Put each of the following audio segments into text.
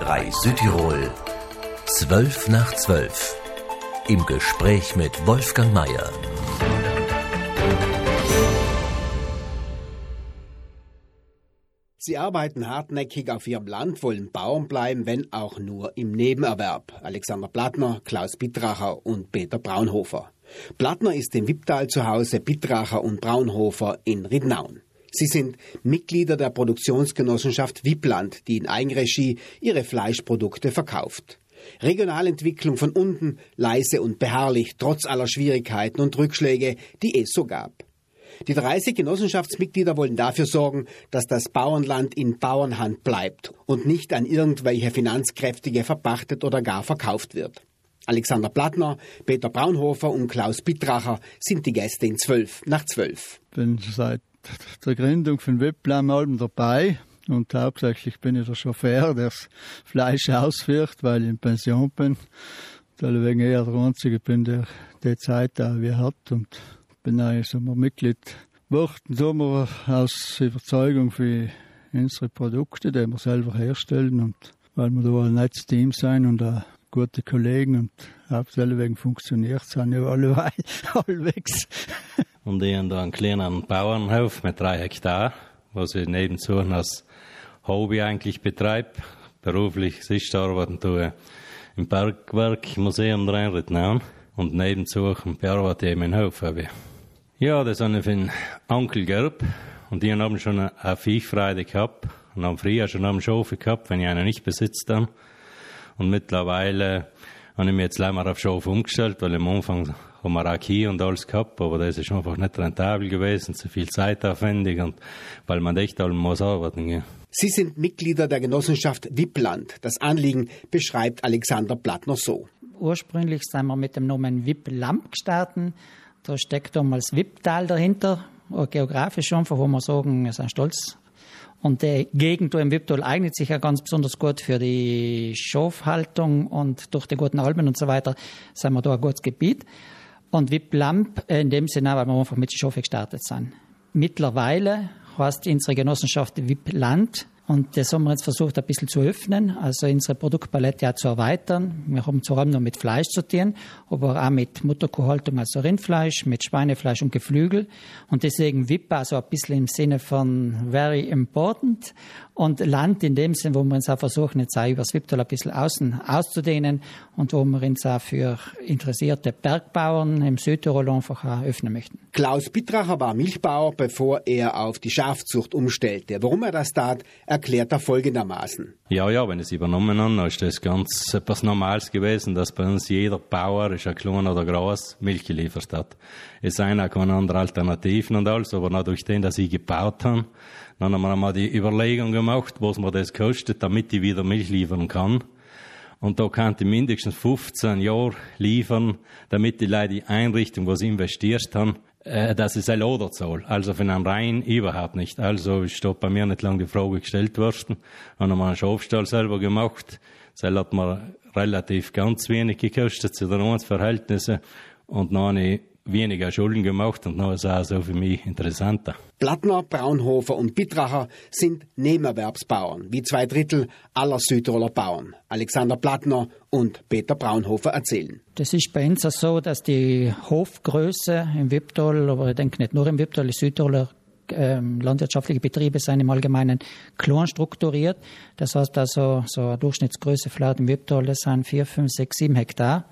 3 Südtirol 12 nach 12 im Gespräch mit Wolfgang Mayer. Sie arbeiten hartnäckig auf ihrem Land, wollen Bauern bleiben, wenn auch nur im Nebenerwerb. Alexander Plattner, Klaus Bittracher und Peter Braunhofer. Plattner ist in Wipptal zu Hause, Bittracher und Braunhofer in Ridnaun. Sie sind Mitglieder der Produktionsgenossenschaft Wippland, die in Eigenregie ihre Fleischprodukte verkauft. Regionalentwicklung von unten, leise und beharrlich, trotz aller Schwierigkeiten und Rückschläge, die es so gab. Die 30 Genossenschaftsmitglieder wollen dafür sorgen, dass das Bauernland in Bauernhand bleibt und nicht an irgendwelche Finanzkräftige verpachtet oder gar verkauft wird. Alexander Plattner, Peter Braunhofer und Klaus Bittracher sind die Gäste in 12 nach 12. Bin seit der Gründung von Webplan dabei. Und hauptsächlich bin ich der Chauffeur, der das Fleisch ausführt, weil ich in Pension bin. Deswegen eher der Einzige bin, der die Zeit auch wie hat. Und bin eigentlich Sommer Mitglied geworden, Sommer aus Überzeugung für unsere Produkte, die wir selber herstellen. Und weil wir da ein nettes Team sein und auch gute Kollegen. Und hauptsächlich funktioniert es, haben ja alle halbwegs. Und ich habe da einen kleinen Bauernhof mit drei Hektar, was ich nebenzu als Hobby eigentlich betreibe. Beruflich Sichtarbeiten tue im Bergwerk Museum Rheinrittnauen und nebenzu bearbeite ich meinen Hof. Habe. Ja, das habe ich für den Onkel Gerb und die haben schon eine Viehfreude gehabt und haben früher schon einen Schofe gehabt, wenn ich einen nicht besitzt habe. Und mittlerweile habe ich mich jetzt leider auf Schof umgestellt, weil am Anfang haben wir auch Kiel und alles gehabt, aber das ist einfach nicht rentabel gewesen, zu viel zeitaufwendig und weil man echt allem muss arbeiten. Ja. Sie sind Mitglieder der Genossenschaft Wippland. Das Anliegen beschreibt Alexander Plattner so. Ursprünglich sind wir mit dem Namen Wipplamp gestartet. Da steckt damals Wipptal dahinter, geografisch einfach, wo wir sagen, wir sind stolz und die Gegend im Wipptal eignet sich ja ganz besonders gut für die Schafhaltung und durch die guten Almen und so weiter sind wir da ein gutes Gebiet. Und Wipplamp in dem Sinne, weil wir einfach mit Schafe gestartet sind. Mittlerweile heißt unsere Genossenschaft Wippland und das haben wir jetzt versucht, ein bisschen zu öffnen, also unsere Produktpalette auch zu erweitern. Wir haben zwar nur mit Fleisch zu tun, aber auch mit Mutterkuhhaltung, also Rindfleisch, mit Schweinefleisch und Geflügel. Und deswegen WIP, also ein bisschen im Sinne von very important. Und Land in dem Sinn, wo wir uns auch versuchen, jetzt auch über das ein bisschen außen auszudehnen und wo wir uns auch für interessierte Bergbauern im Südtirol einfach auch öffnen möchten. Klaus Bittracher war Milchbauer, bevor er auf die Schafzucht umstellte. Warum er das tat, erklärt er folgendermaßen. Ja, ja, wenn ich es übernommen habe, ist das ganz etwas Normales gewesen, dass bei uns jeder Bauer, ist ja klein oder groß, Milch geliefert hat. Es seien auch keine anderen Alternativen und alles, aber noch durch den, dass ich gebaut habe, dann haben wir einmal die Überlegung gemacht, was mir das kostet, damit ich wieder Milch liefern kann. Und da kann ich mindestens 15 Jahre liefern, damit die Leute die Einrichtung, was sie investiert haben, äh, dass es ein Oder soll. Also für einen Rhein überhaupt nicht. Also ist da bei mir nicht lange die Frage gestellt worden. Haben wir einen Schafstall selber gemacht. Das hat mir relativ ganz wenig gekostet zu den Verhältnissen. Und dann habe ich weniger Schulden gemacht und dann ist es auch so für mich interessanter. Plattner, Braunhofer und Bittracher sind Nebenerwerbsbauern, wie zwei Drittel aller Südtiroler Bauern. Alexander Plattner und Peter Braunhofer erzählen. Das ist bei uns so, dass die Hofgröße im Wipptal, aber ich denke nicht nur im Wipptal, die Südtiroler ähm, landwirtschaftliche Betriebe sind im Allgemeinen klein strukturiert. Das heißt also, so eine Durchschnittsgröße vielleicht im Wipptal, das sind vier, fünf, sechs, sieben Hektar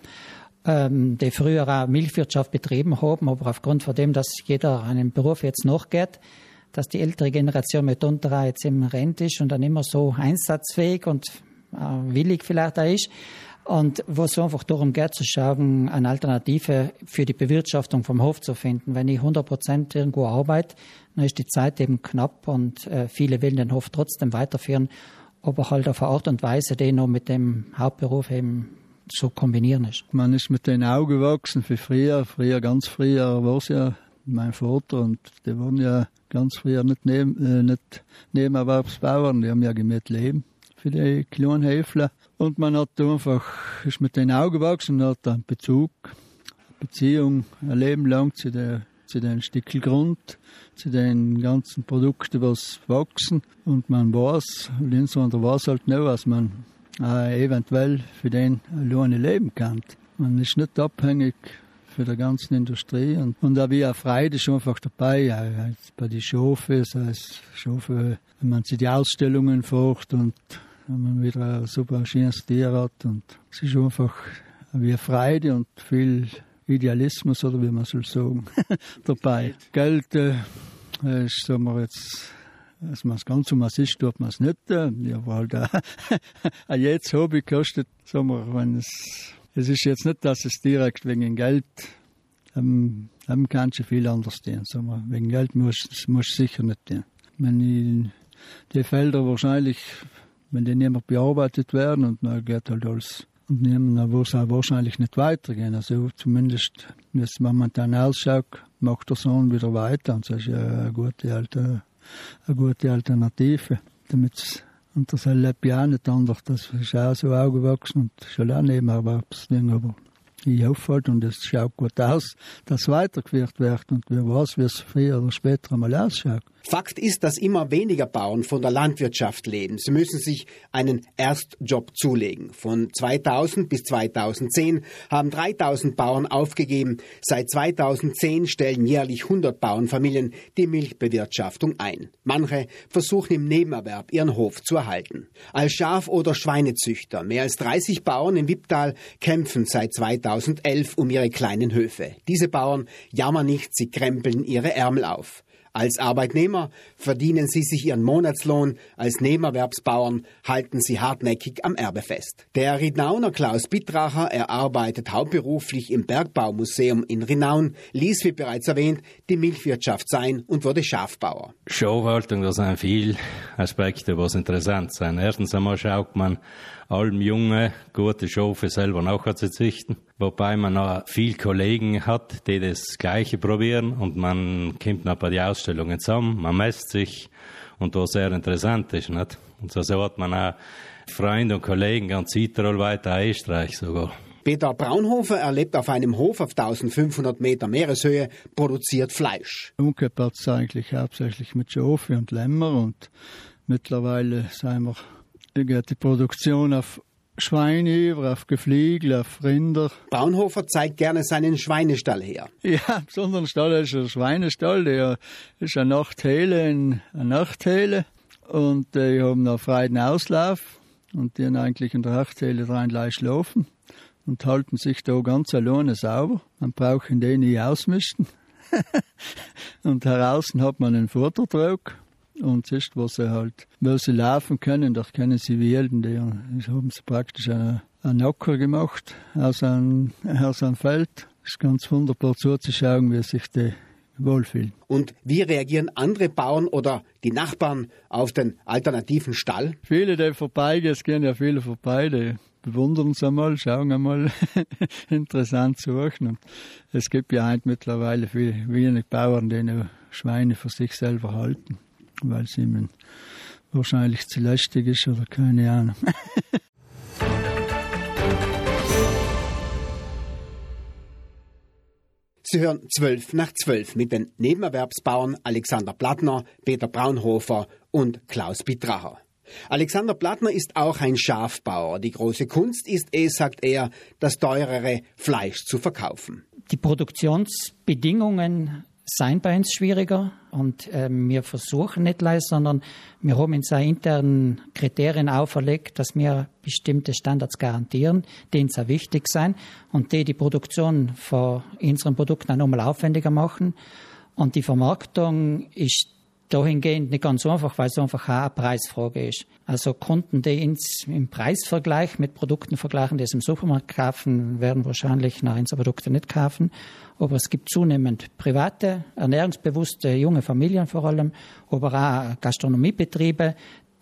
ähm, die früher auch Milchwirtschaft betrieben haben, aber aufgrund von dem, dass jeder einem Beruf jetzt nachgeht, dass die ältere Generation mitunter jetzt im Rent ist und dann immer so einsatzfähig und äh, willig vielleicht auch ist. Und wo es einfach darum geht, zu schauen, eine Alternative für die Bewirtschaftung vom Hof zu finden. Wenn ich 100 Prozent irgendwo arbeite, dann ist die Zeit eben knapp und äh, viele wollen den Hof trotzdem weiterführen, aber halt auf eine Art und Weise, die noch mit dem Hauptberuf eben zu kombinieren ist. Man ist mit den Augen gewachsen für früher. Früher, ganz früher war es ja mein Vater und die waren ja ganz früher nicht, neben, äh, nicht Nebenerwerbsbauern, die haben ja gemäht Leben für die kleinen Häfler. Und man hat einfach, ist mit den Augen gewachsen und hat einen Bezug, Beziehung ein Leben lang zu der zu den Stückel Grund, zu den ganzen Produkten, was wachsen. Und man weiß, insbesondere weiß halt nicht, was man äh, eventuell für den alleine leben kann. Man ist nicht abhängig für die ganze Industrie und, und da wie auch Freude ist einfach dabei, ja, bei den Schafe, sei es Schafe, wenn man sich die Ausstellungen fährt und wenn man wieder ein super schönes Tier hat und es ist einfach wie Freude und viel Idealismus oder wie man soll sagen dabei. Geld äh, ist, sagen wir jetzt dass man es ganz um was ist, tut man es nicht. Ja, weil da jetzt Hobby kostet, sagen wir, es, es ist jetzt nicht, dass es direkt wegen Geld, ähm, dann kannst du viel anders tun. Sagen wir, wegen Geld muss muss sicher nicht tun. Wenn ich, die Felder wahrscheinlich, wenn die nicht mehr bearbeitet werden und dann geht halt alles und wird es auch wahrscheinlich nicht weitergehen. Also zumindest, man momentan ausschaut, macht der Sohn wieder weiter und das ist ja eine gute alte eine gute Alternative, damit und das erlebt ja auch nicht anders. Das ist auch so aufgewachsen und schon auch Nebenerwerbsding, aber hoffe halt, und es schaut gut aus, dass weitergeführt wird und wer weiß, wie es früher oder später einmal ausschaut. Fakt ist, dass immer weniger Bauern von der Landwirtschaft leben. Sie müssen sich einen Erstjob zulegen. Von 2000 bis 2010 haben 3000 Bauern aufgegeben. Seit 2010 stellen jährlich 100 Bauernfamilien die Milchbewirtschaftung ein. Manche versuchen im Nebenerwerb ihren Hof zu erhalten. Als Schaf- oder Schweinezüchter, mehr als 30 Bauern im Wipptal kämpfen seit 2011 um ihre kleinen Höfe. Diese Bauern jammern nicht, sie krempeln ihre Ärmel auf. Als Arbeitnehmer verdienen sie sich ihren Monatslohn, als Nebenerwerbsbauern halten sie hartnäckig am Erbe fest. Der Rinauner Klaus Bittracher, er arbeitet hauptberuflich im Bergbaumuseum in Rinaun, ließ, wie bereits erwähnt, die Milchwirtschaft sein und wurde Schafbauer. Schafhaltung, da sind viele Aspekte, was interessant sind. Erstens einmal schaut man, allem Junge gute Schafe selber nachzuzüchten. Wobei man noch viel Kollegen hat, die das Gleiche probieren und man kommt noch bei den Ausstellungen zusammen, man messt sich und was sehr interessant ist. Nicht? Und so hat man auch Freunde und Kollegen ganz Südtirol weiter, Österreich sogar. Peter Braunhofer erlebt auf einem Hof auf 1500 Meter Meereshöhe, produziert Fleisch. Umgekehrt eigentlich hauptsächlich mit Schafe und Lämmer und mittlerweile sind wir die Produktion auf Schweine über, auf Gefliegel, auf Rinder. Braunhofer zeigt gerne seinen Schweinestall her. Ja, besonderen Stall ist ein Schweinestall, der ist eine Nachthele, eine Nachthele. Und die haben einen freien Auslauf. Und die haben eigentlich in der Nachthele rein gleich schlafen und halten sich da ganz alleine sauber. Man braucht die nicht ausmisten. und draußen hat man einen Futtertrog und sonst, wo sie halt, weil sie laufen können, da können sie wählen, die haben sie praktisch einen, einen Acker gemacht aus einem, aus einem Feld. Es ist ganz wunderbar zuzuschauen, wie sich die wohlfühlen. Und wie reagieren andere Bauern oder die Nachbarn auf den alternativen Stall? Viele, die vorbeigehen, es gehen ja viele vorbei, die bewundern es einmal, schauen einmal, interessant suchen. Und es gibt ja mittlerweile viele wenig Bauern, die noch Schweine für sich selber halten weil es ihm wahrscheinlich zu lästig ist oder keine Ahnung. Sie hören 12 nach 12 mit den Nebenerwerbsbauern Alexander Plattner, Peter Braunhofer und Klaus Bitracher. Alexander Plattner ist auch ein Schafbauer. Die große Kunst ist es, sagt er, das teurere Fleisch zu verkaufen. Die Produktionsbedingungen seien bei uns schwieriger und äh, wir versuchen nicht leist, sondern wir haben uns internen Kriterien auferlegt, dass wir bestimmte Standards garantieren, die sehr wichtig sind und die die Produktion von unseren Produkten auch nochmal aufwendiger machen. Und die Vermarktung ist dahingehend nicht ganz einfach, weil es einfach auch eine Preisfrage ist. Also Kunden, die ins, im Preisvergleich mit Produkten vergleichen, die sie im Supermarkt kaufen, werden wahrscheinlich nach unsere Produkte nicht kaufen. Aber es gibt zunehmend private, ernährungsbewusste junge Familien vor allem, aber auch Gastronomiebetriebe,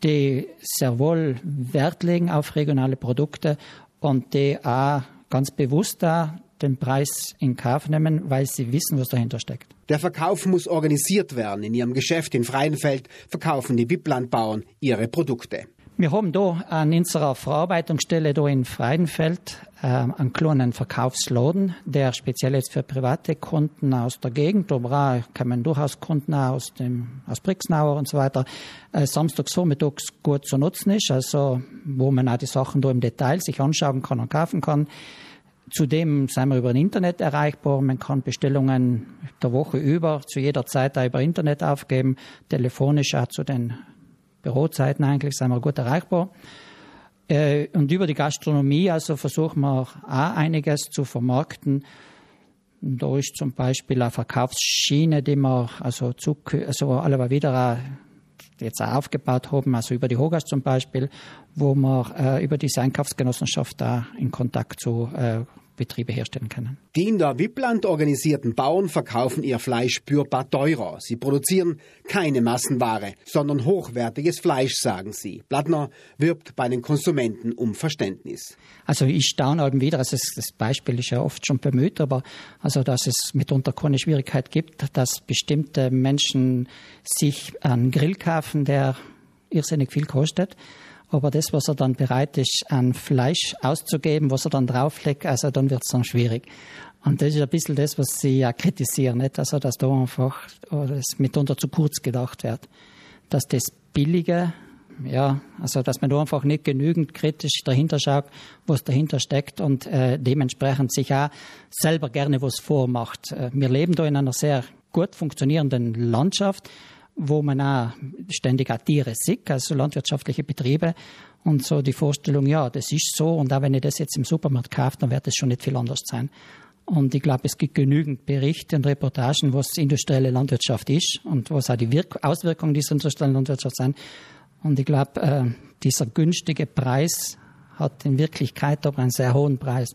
die sehr wohl Wert legen auf regionale Produkte und die auch ganz bewusst da den Preis in Kauf nehmen, weil sie wissen, was dahinter steckt. Der Verkauf muss organisiert werden. In ihrem Geschäft in Freienfeld verkaufen die Wipplandbauern ihre Produkte. Wir haben hier an unserer Verarbeitungsstelle hier in Freidenfeld äh, einen kleinen Verkaufsladen, der speziell jetzt für private Kunden aus der Gegend, kann man durchaus Kunden aus dem aus Brixnauer und so weiter äh, samstagsvormittags gut zu nutzen ist, also wo man auch die Sachen da im Detail sich anschauen kann und kaufen kann. Zudem sind wir über das Internet erreichbar. Man kann Bestellungen der Woche über zu jeder Zeit auch über Internet aufgeben, telefonisch auch zu den Bürozeiten eigentlich sind wir gut erreichbar. Äh, und über die Gastronomie, also versuchen wir auch einiges zu vermarkten. Da ist zum Beispiel eine Verkaufsschiene, die wir also, zu, also alle wieder jetzt auch aufgebaut haben, also über die Hogas zum Beispiel, wo wir äh, über diese Einkaufsgenossenschaft da in Kontakt zu äh, Betriebe herstellen können. Die in der Wippland organisierten Bauern verkaufen ihr Fleisch spürbar teurer. Sie produzieren keine Massenware, sondern hochwertiges Fleisch, sagen sie. Blattner wirbt bei den Konsumenten um Verständnis. Also ich staune halt wieder, also das Beispiel ist ja oft schon bemüht, aber also dass es mitunter keine Schwierigkeit gibt, dass bestimmte Menschen sich einen Grill kaufen, der irrsinnig viel kostet aber das, was er dann bereit ist, an Fleisch auszugeben, was er dann drauflegt, also dann wird es dann schwierig. Und das ist ein bisschen das, was sie ja kritisieren, nicht? Also, dass da einfach das mitunter zu kurz gedacht wird. Dass das Billige, ja, also, dass man da einfach nicht genügend kritisch dahinter schaut, was dahinter steckt und äh, dementsprechend sich auch selber gerne was vormacht. Äh, wir leben da in einer sehr gut funktionierenden Landschaft wo man auch ständig auch Tiere sieht, also landwirtschaftliche Betriebe. Und so die Vorstellung, ja, das ist so und auch wenn ich das jetzt im Supermarkt kaufe, dann wird das schon nicht viel anders sein. Und ich glaube, es gibt genügend Berichte und Reportagen, was industrielle Landwirtschaft ist und was auch die Wirk Auswirkungen dieser industriellen Landwirtschaft sind. Und ich glaube, äh, dieser günstige Preis hat in Wirklichkeit aber einen sehr hohen Preis.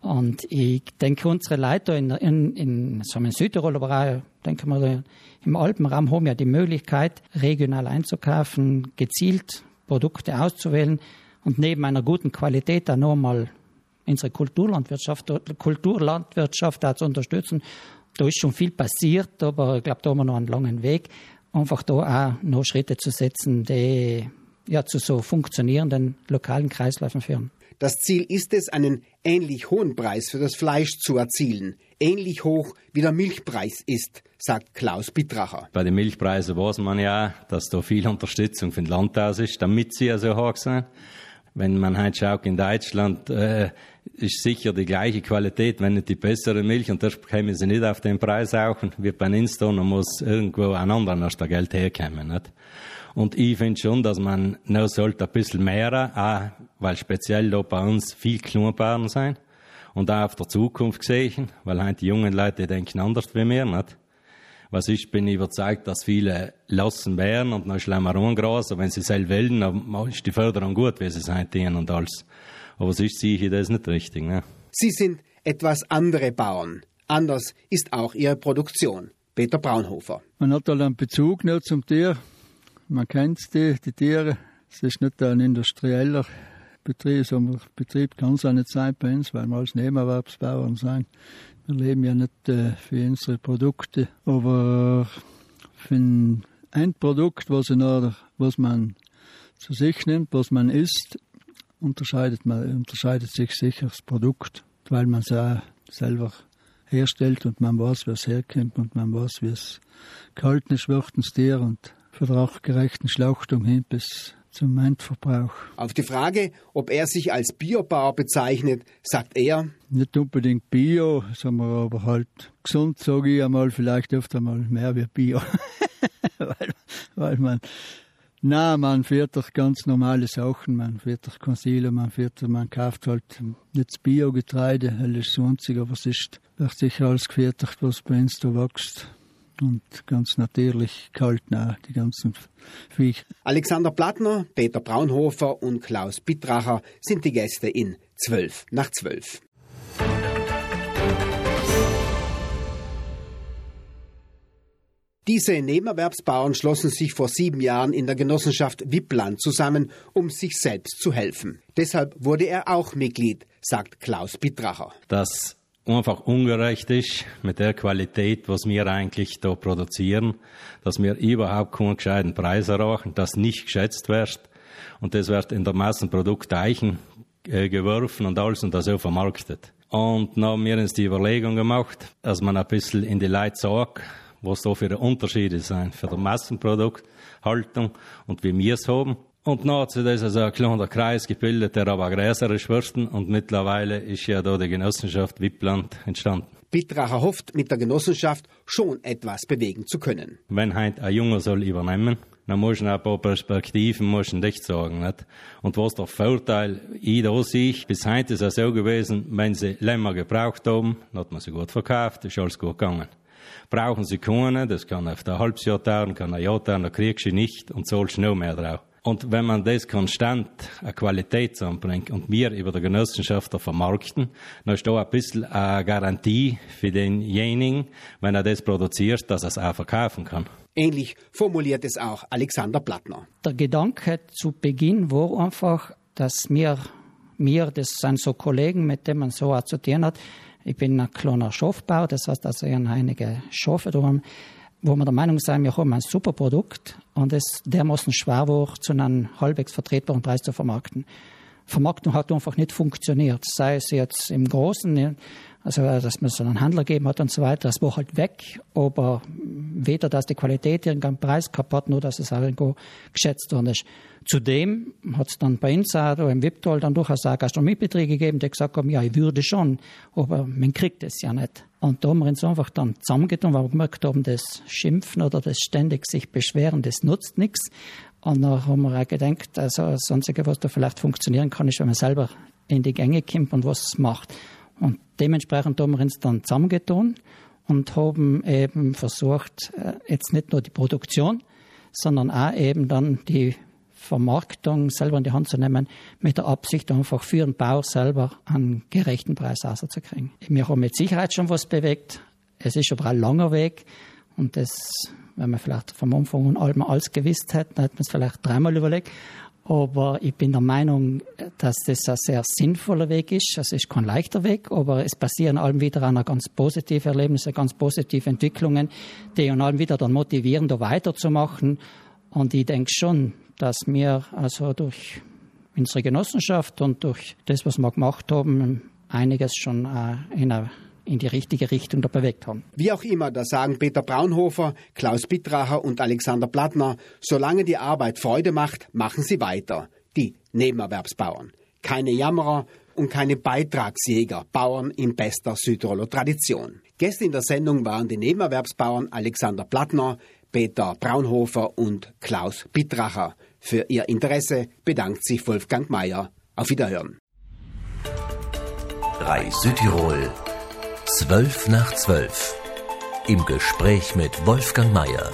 Und ich denke, unsere Leute in, in, in, so in Südtirol, aber auch, denke mal, im Alpenraum haben ja die Möglichkeit, regional einzukaufen, gezielt Produkte auszuwählen und neben einer guten Qualität dann nochmal unsere Kulturlandwirtschaft, Kulturlandwirtschaft zu unterstützen. Da ist schon viel passiert, aber ich glaube, da haben wir noch einen langen Weg, einfach da auch noch Schritte zu setzen, die ja zu so funktionierenden lokalen Kreisläufen führen. Das Ziel ist es, einen ähnlich hohen Preis für das Fleisch zu erzielen. Ähnlich hoch wie der Milchpreis ist, sagt Klaus Bittracher. Bei den Milchpreisen weiß man ja, dass da viel Unterstützung für den Landhaus ist, damit sie ja so hoch sind. Wenn man heute schaut in Deutschland, äh, ist sicher die gleiche Qualität, wenn nicht die bessere Milch, und das bekommen sie nicht auf den Preis auch, wie bei und muss irgendwo ein anderer aus der Geld herkommen. Nicht? Und ich finde schon, dass man noch sollte ein bisschen mehr, auch, weil speziell da bei uns viel Kleinbauern sind und auch auf der Zukunft gesehen, weil halt die jungen Leute denken anders wie wir, nicht? Was ich bin überzeugt, dass viele lassen werden und dann schlemmer Gras, wenn sie selber wollen, dann ist die Förderung gut, wie sie sein tun und alles. Aber sonst sehe ich das nicht richtig, ne? Sie sind etwas andere Bauern. Anders ist auch ihre Produktion. Peter Braunhofer. Man hat da einen Bezug nicht zum Tier. Man kennt die, die Tiere. Es ist nicht ein industrieller Betrieb, sondern Betrieb kann es auch nicht sein bei uns, weil wir als Nebenerwerbsbauern sind. Wir leben ja nicht äh, für unsere Produkte, aber für ein Endprodukt, was, in was man zu sich nimmt, was man isst, unterscheidet, man, unterscheidet sich sicher das Produkt, weil man es auch selber herstellt und man weiß, wie es herkommt und man weiß, wie es gehalten ist, wird ins Tier und vertraggerechten Schlachtung hin bis zum Endverbrauch. Auf die Frage, ob er sich als Biobauer bezeichnet, sagt er, nicht unbedingt Bio, sagen aber halt gesund, sage ich einmal, vielleicht öfter mal mehr wie Bio. weil, weil man, na, man fährt doch ganz normale Sachen, man fährt doch Konsile, man fährt, man kauft halt nicht Bio-Getreide, das ist sonst, aber es ist, wird sicher alles gefertigt, was bei uns da wächst und ganz natürlich kalt auch, die ganzen Viecher. Alexander Plattner, Peter Braunhofer und Klaus Bittracher sind die Gäste in 12 nach 12. Diese Nebenerwerbsbauern schlossen sich vor sieben Jahren in der Genossenschaft Wippland zusammen, um sich selbst zu helfen. Deshalb wurde er auch Mitglied, sagt Klaus Bittracher. Das einfach ungerecht ist mit der Qualität, was wir eigentlich da produzieren, dass wir überhaupt keinen gescheiten Preis erreichen, dass nicht geschätzt wird. und das wird in der Massenprodukt Eichen äh, geworfen und alles und das so vermarktet. Und dann haben wir uns die Überlegung gemacht, dass man ein bisschen in die Leute sagt, was da für Unterschiede sind für die Massenprodukthaltung und wie wir es haben. Und sich das also ein kleiner Kreis gebildet, der aber größer ist und mittlerweile ist ja da die Genossenschaft Wippland entstanden. Bittracher hofft, mit der Genossenschaft schon etwas bewegen zu können. Wenn heute ein Junge soll übernehmen, dann muss man ein paar Perspektiven muss man sagen. Nicht? Und was der Vorteil ich da sehe, bis heute ist es so gewesen, wenn sie länger gebraucht haben, dann hat man sie gut verkauft, ist alles gut gegangen. Brauchen sie keine, das kann auf ein halbes Jahr dauern, kann ein Jahr dauern, dann kriegst du nicht und zahlst noch mehr drauf. Und wenn man das konstant eine Qualität zusammenbringt und wir über die Genossenschaft vermarkten, dann ist da ein bisschen eine Garantie für denjenigen, wenn er das produziert, dass er es auch verkaufen kann. Ähnlich formuliert es auch Alexander Plattner. Der Gedanke zu Beginn war einfach, dass wir, mir, das sind so Kollegen, mit denen man so zu tun hat. Ich bin ein kleiner Schafbau, das heißt also, ich einige Schafe daheim wo wir der Meinung sind, wir haben ein super Produkt und es dermaßen schwer war, zu einem halbwegs vertretbaren Preis zu vermarkten. Vermarktung hat einfach nicht funktioniert, sei es jetzt im Großen, also dass man so einen Handler gegeben hat und so weiter, das war halt weg, aber weder, dass die Qualität irgendeinen Preis gehabt hat, nur dass es irgendwo geschätzt worden ist. Zudem hat es dann bei auch im Wiptal dann durchaus auch Gastronomiebetriebe gegeben, die gesagt haben, ja, ich würde schon, aber man kriegt es ja nicht. Und da haben wir uns einfach dann zusammengetan, weil wir gemerkt haben, das Schimpfen oder das ständig sich beschweren, das nutzt nichts. Und dann haben wir auch gedacht, also das Einzige, was da vielleicht funktionieren kann, ist, wenn man selber in die Gänge kommt und was macht. Und dementsprechend haben wir uns dann zusammengetan und haben eben versucht, äh, jetzt nicht nur die Produktion, sondern auch eben dann die Vermarktung selber in die Hand zu nehmen, mit der Absicht, einfach für den Bauer selber einen gerechten Preis rauszukriegen. Wir haben mit Sicherheit schon was bewegt. Es ist aber ein langer Weg und das, wenn man vielleicht vom Anfang an alles gewusst hätte, dann hätte man es vielleicht dreimal überlegt. Aber ich bin der Meinung, dass das ein sehr sinnvoller Weg ist. Es ist kein leichter Weg, aber es passieren allem wieder auch ganz positive Erlebnisse, ganz positive Entwicklungen, die uns allem wieder dann motivieren, da weiterzumachen. Und ich denke schon, dass wir also durch unsere Genossenschaft und durch das, was wir gemacht haben, einiges schon äh, in, eine, in die richtige Richtung da bewegt haben. Wie auch immer, da sagen Peter Braunhofer, Klaus Bittracher und Alexander Plattner, solange die Arbeit Freude macht, machen sie weiter. Die Nebenerwerbsbauern. Keine Jammerer und keine Beitragsjäger, Bauern in bester Südtiroler Tradition. Gäste in der Sendung waren die Nebenerwerbsbauern Alexander Plattner, Peter Braunhofer und Klaus Bittracher. Für Ihr Interesse bedankt sich Wolfgang Mayer. Auf Wiederhören. 3 Südtirol, 12 nach 12. Im Gespräch mit Wolfgang Mayer.